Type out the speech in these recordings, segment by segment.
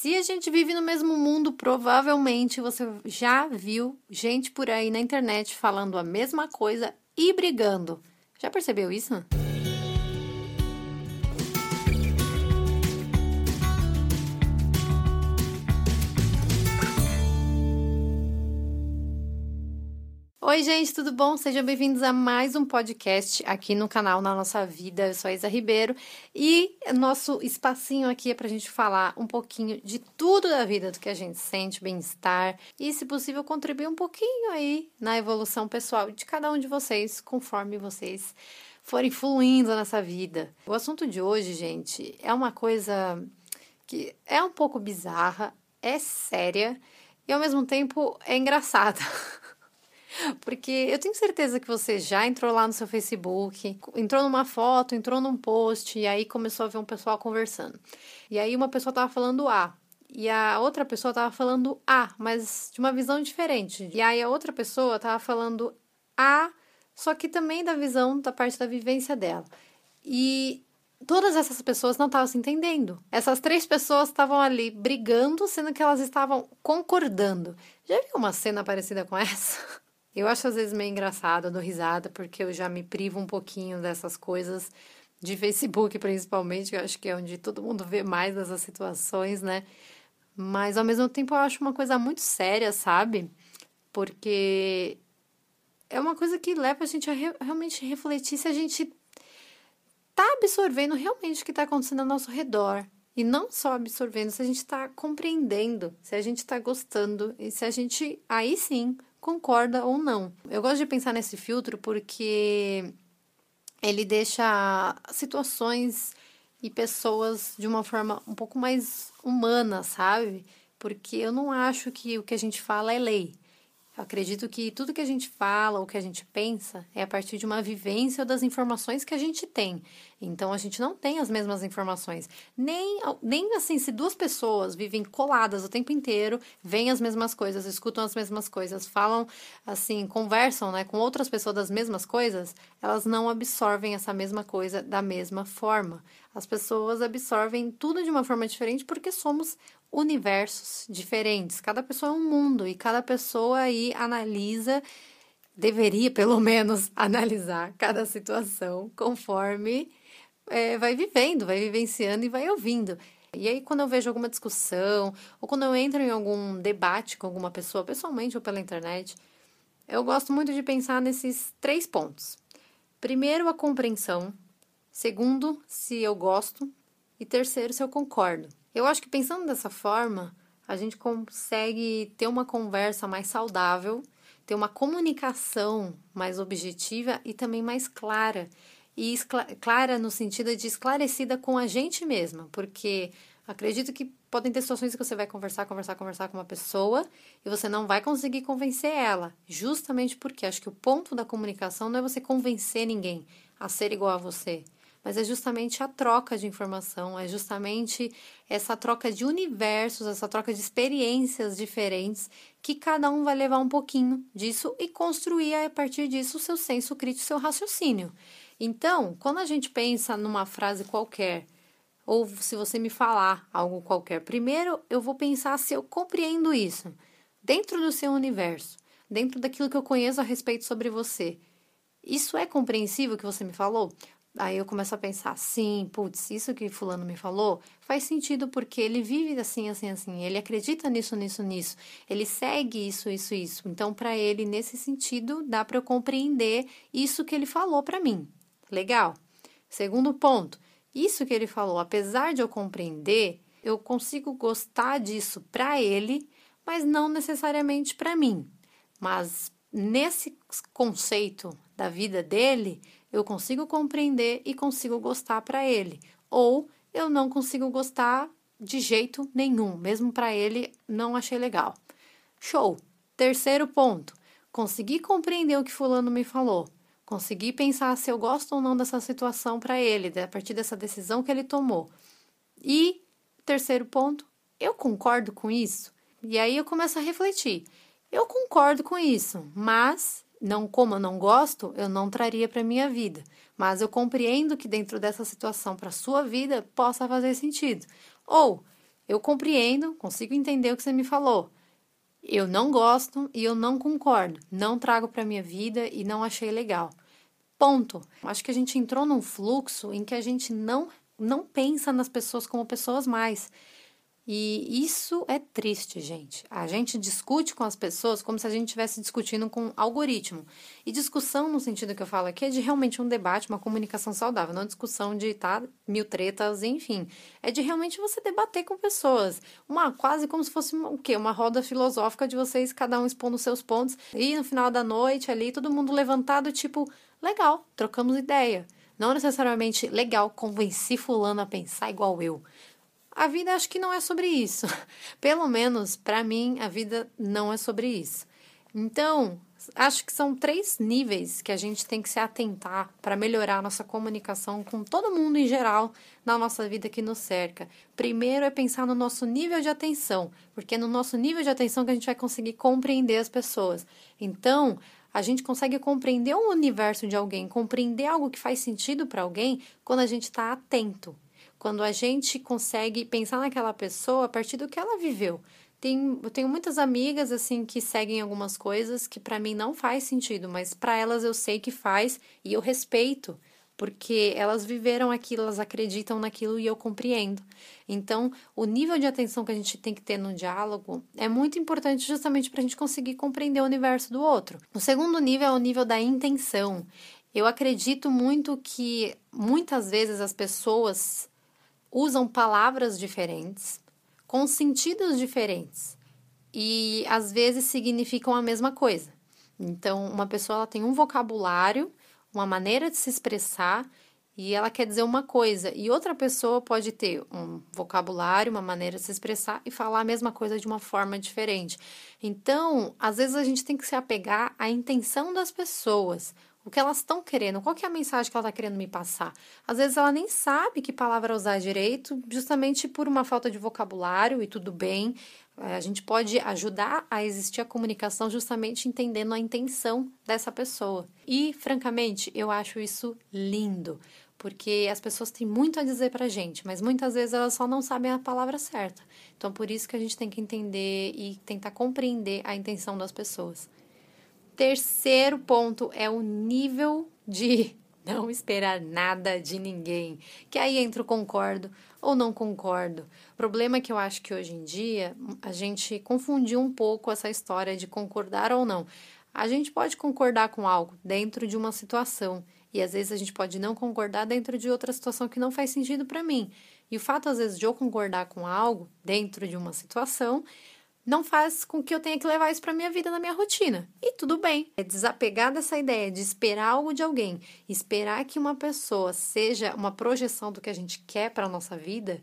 Se a gente vive no mesmo mundo, provavelmente você já viu gente por aí na internet falando a mesma coisa e brigando. Já percebeu isso? Oi, gente, tudo bom? Sejam bem-vindos a mais um podcast aqui no canal Na Nossa Vida. Eu sou a Isa Ribeiro e nosso espacinho aqui é para a gente falar um pouquinho de tudo da vida, do que a gente sente, bem-estar e, se possível, contribuir um pouquinho aí na evolução pessoal de cada um de vocês, conforme vocês forem fluindo nessa vida. O assunto de hoje, gente, é uma coisa que é um pouco bizarra, é séria e, ao mesmo tempo, é engraçada. Porque eu tenho certeza que você já entrou lá no seu Facebook, entrou numa foto, entrou num post, e aí começou a ver um pessoal conversando. E aí uma pessoa tava falando A, e a outra pessoa tava falando A, mas de uma visão diferente. E aí a outra pessoa tava falando A, só que também da visão da parte da vivência dela. E todas essas pessoas não estavam se entendendo. Essas três pessoas estavam ali brigando, sendo que elas estavam concordando. Já viu uma cena parecida com essa? Eu acho às vezes meio engraçado, eu dou risada, porque eu já me privo um pouquinho dessas coisas, de Facebook principalmente, que eu acho que é onde todo mundo vê mais dessas situações, né? Mas ao mesmo tempo eu acho uma coisa muito séria, sabe? Porque é uma coisa que leva a gente a re realmente refletir se a gente tá absorvendo realmente o que está acontecendo ao nosso redor. E não só absorvendo, se a gente está compreendendo, se a gente está gostando e se a gente, aí sim, concorda ou não. Eu gosto de pensar nesse filtro porque ele deixa situações e pessoas de uma forma um pouco mais humana, sabe? Porque eu não acho que o que a gente fala é lei. Eu acredito que tudo que a gente fala ou que a gente pensa é a partir de uma vivência ou das informações que a gente tem. Então a gente não tem as mesmas informações. Nem, nem assim, se duas pessoas vivem coladas o tempo inteiro, veem as mesmas coisas, escutam as mesmas coisas, falam assim, conversam né, com outras pessoas das mesmas coisas, elas não absorvem essa mesma coisa da mesma forma. As pessoas absorvem tudo de uma forma diferente porque somos universos diferentes. Cada pessoa é um mundo e cada pessoa aí analisa, deveria pelo menos analisar cada situação conforme é, vai vivendo, vai vivenciando e vai ouvindo. E aí, quando eu vejo alguma discussão, ou quando eu entro em algum debate com alguma pessoa, pessoalmente ou pela internet, eu gosto muito de pensar nesses três pontos. Primeiro, a compreensão. Segundo, se eu gosto. E terceiro, se eu concordo. Eu acho que pensando dessa forma, a gente consegue ter uma conversa mais saudável, ter uma comunicação mais objetiva e também mais clara. E clara no sentido de esclarecida com a gente mesma, porque acredito que podem ter situações que você vai conversar, conversar, conversar com uma pessoa e você não vai conseguir convencer ela, justamente porque acho que o ponto da comunicação não é você convencer ninguém a ser igual a você mas é justamente a troca de informação, é justamente essa troca de universos, essa troca de experiências diferentes que cada um vai levar um pouquinho disso e construir a partir disso o seu senso crítico, seu raciocínio. Então, quando a gente pensa numa frase qualquer, ou se você me falar algo qualquer, primeiro eu vou pensar se eu compreendo isso dentro do seu universo, dentro daquilo que eu conheço a respeito sobre você. Isso é compreensível que você me falou? Aí eu começo a pensar, sim, putz, isso que fulano me falou faz sentido porque ele vive assim, assim, assim, ele acredita nisso, nisso, nisso, ele segue isso, isso, isso. Então, para ele, nesse sentido, dá para eu compreender isso que ele falou para mim. Legal. Segundo ponto, isso que ele falou, apesar de eu compreender, eu consigo gostar disso para ele, mas não necessariamente para mim. Mas nesse conceito da vida dele, eu consigo compreender e consigo gostar para ele, ou eu não consigo gostar de jeito nenhum, mesmo para ele não achei legal. Show. Terceiro ponto, consegui compreender o que fulano me falou. Consegui pensar se eu gosto ou não dessa situação para ele, a partir dessa decisão que ele tomou. E terceiro ponto, eu concordo com isso. E aí eu começo a refletir. Eu concordo com isso, mas não como eu não gosto, eu não traria para minha vida. Mas eu compreendo que dentro dessa situação para sua vida possa fazer sentido. Ou Eu compreendo, consigo entender o que você me falou. Eu não gosto e eu não concordo. Não trago para minha vida e não achei legal. Ponto. Acho que a gente entrou num fluxo em que a gente não não pensa nas pessoas como pessoas mais. E isso é triste, gente. A gente discute com as pessoas como se a gente estivesse discutindo com um algoritmo. E discussão, no sentido que eu falo aqui, é de realmente um debate, uma comunicação saudável, não discussão de tá, mil tretas, enfim. É de realmente você debater com pessoas. Uma quase como se fosse o quê? Uma roda filosófica de vocês, cada um expondo seus pontos. E no final da noite ali, todo mundo levantado, tipo, legal, trocamos ideia. Não necessariamente legal, convenci fulano a pensar igual eu. A vida acho que não é sobre isso. Pelo menos para mim, a vida não é sobre isso. Então, acho que são três níveis que a gente tem que se atentar para melhorar a nossa comunicação com todo mundo em geral na nossa vida que nos cerca. Primeiro é pensar no nosso nível de atenção, porque é no nosso nível de atenção que a gente vai conseguir compreender as pessoas. Então, a gente consegue compreender o universo de alguém, compreender algo que faz sentido para alguém quando a gente está atento quando a gente consegue pensar naquela pessoa a partir do que ela viveu. Tem, eu tenho muitas amigas assim que seguem algumas coisas que para mim não faz sentido, mas para elas eu sei que faz e eu respeito, porque elas viveram aquilo, elas acreditam naquilo e eu compreendo. Então, o nível de atenção que a gente tem que ter no diálogo é muito importante justamente para a gente conseguir compreender o universo do outro. O segundo nível é o nível da intenção. Eu acredito muito que muitas vezes as pessoas usam palavras diferentes, com sentidos diferentes e às vezes significam a mesma coisa. Então, uma pessoa tem um vocabulário, uma maneira de se expressar e ela quer dizer uma coisa, e outra pessoa pode ter um vocabulário, uma maneira de se expressar e falar a mesma coisa de uma forma diferente. Então, às vezes a gente tem que se apegar à intenção das pessoas, o que elas estão querendo, qual que é a mensagem que ela está querendo me passar. Às vezes ela nem sabe que palavra usar direito, justamente por uma falta de vocabulário, e tudo bem. É, a gente pode ajudar a existir a comunicação justamente entendendo a intenção dessa pessoa. E, francamente, eu acho isso lindo, porque as pessoas têm muito a dizer pra gente, mas muitas vezes elas só não sabem a palavra certa. Então, por isso que a gente tem que entender e tentar compreender a intenção das pessoas. Terceiro ponto é o nível de não esperar nada de ninguém. Que aí entra o concordo ou não concordo. O problema é que eu acho que hoje em dia a gente confundiu um pouco essa história de concordar ou não. A gente pode concordar com algo dentro de uma situação e às vezes a gente pode não concordar dentro de outra situação que não faz sentido para mim. E o fato às vezes de eu concordar com algo dentro de uma situação não faz com que eu tenha que levar isso para minha vida, na minha rotina. E tudo bem. É desapegar dessa ideia de esperar algo de alguém, esperar que uma pessoa seja uma projeção do que a gente quer para nossa vida,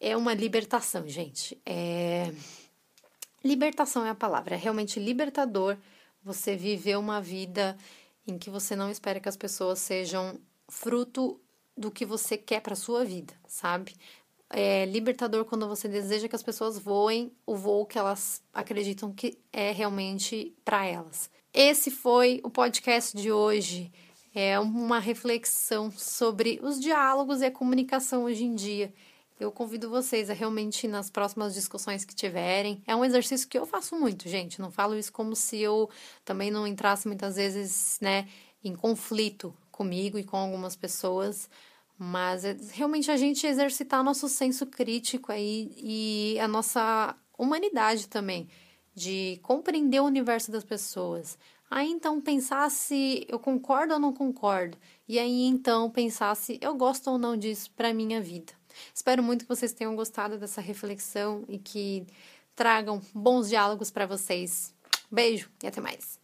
é uma libertação, gente. É libertação é a palavra, é realmente libertador você viver uma vida em que você não espera que as pessoas sejam fruto do que você quer para sua vida, sabe? É libertador quando você deseja que as pessoas voem o voo que elas acreditam que é realmente para elas. Esse foi o podcast de hoje. É uma reflexão sobre os diálogos e a comunicação hoje em dia. Eu convido vocês a realmente, nas próximas discussões que tiverem, é um exercício que eu faço muito, gente. Não falo isso como se eu também não entrasse muitas vezes, né, em conflito comigo e com algumas pessoas mas é realmente a gente exercitar nosso senso crítico aí e a nossa humanidade também, de compreender o universo das pessoas. Aí então pensar se eu concordo ou não concordo. E aí então pensar se eu gosto ou não disso para minha vida. Espero muito que vocês tenham gostado dessa reflexão e que tragam bons diálogos para vocês. Beijo e até mais.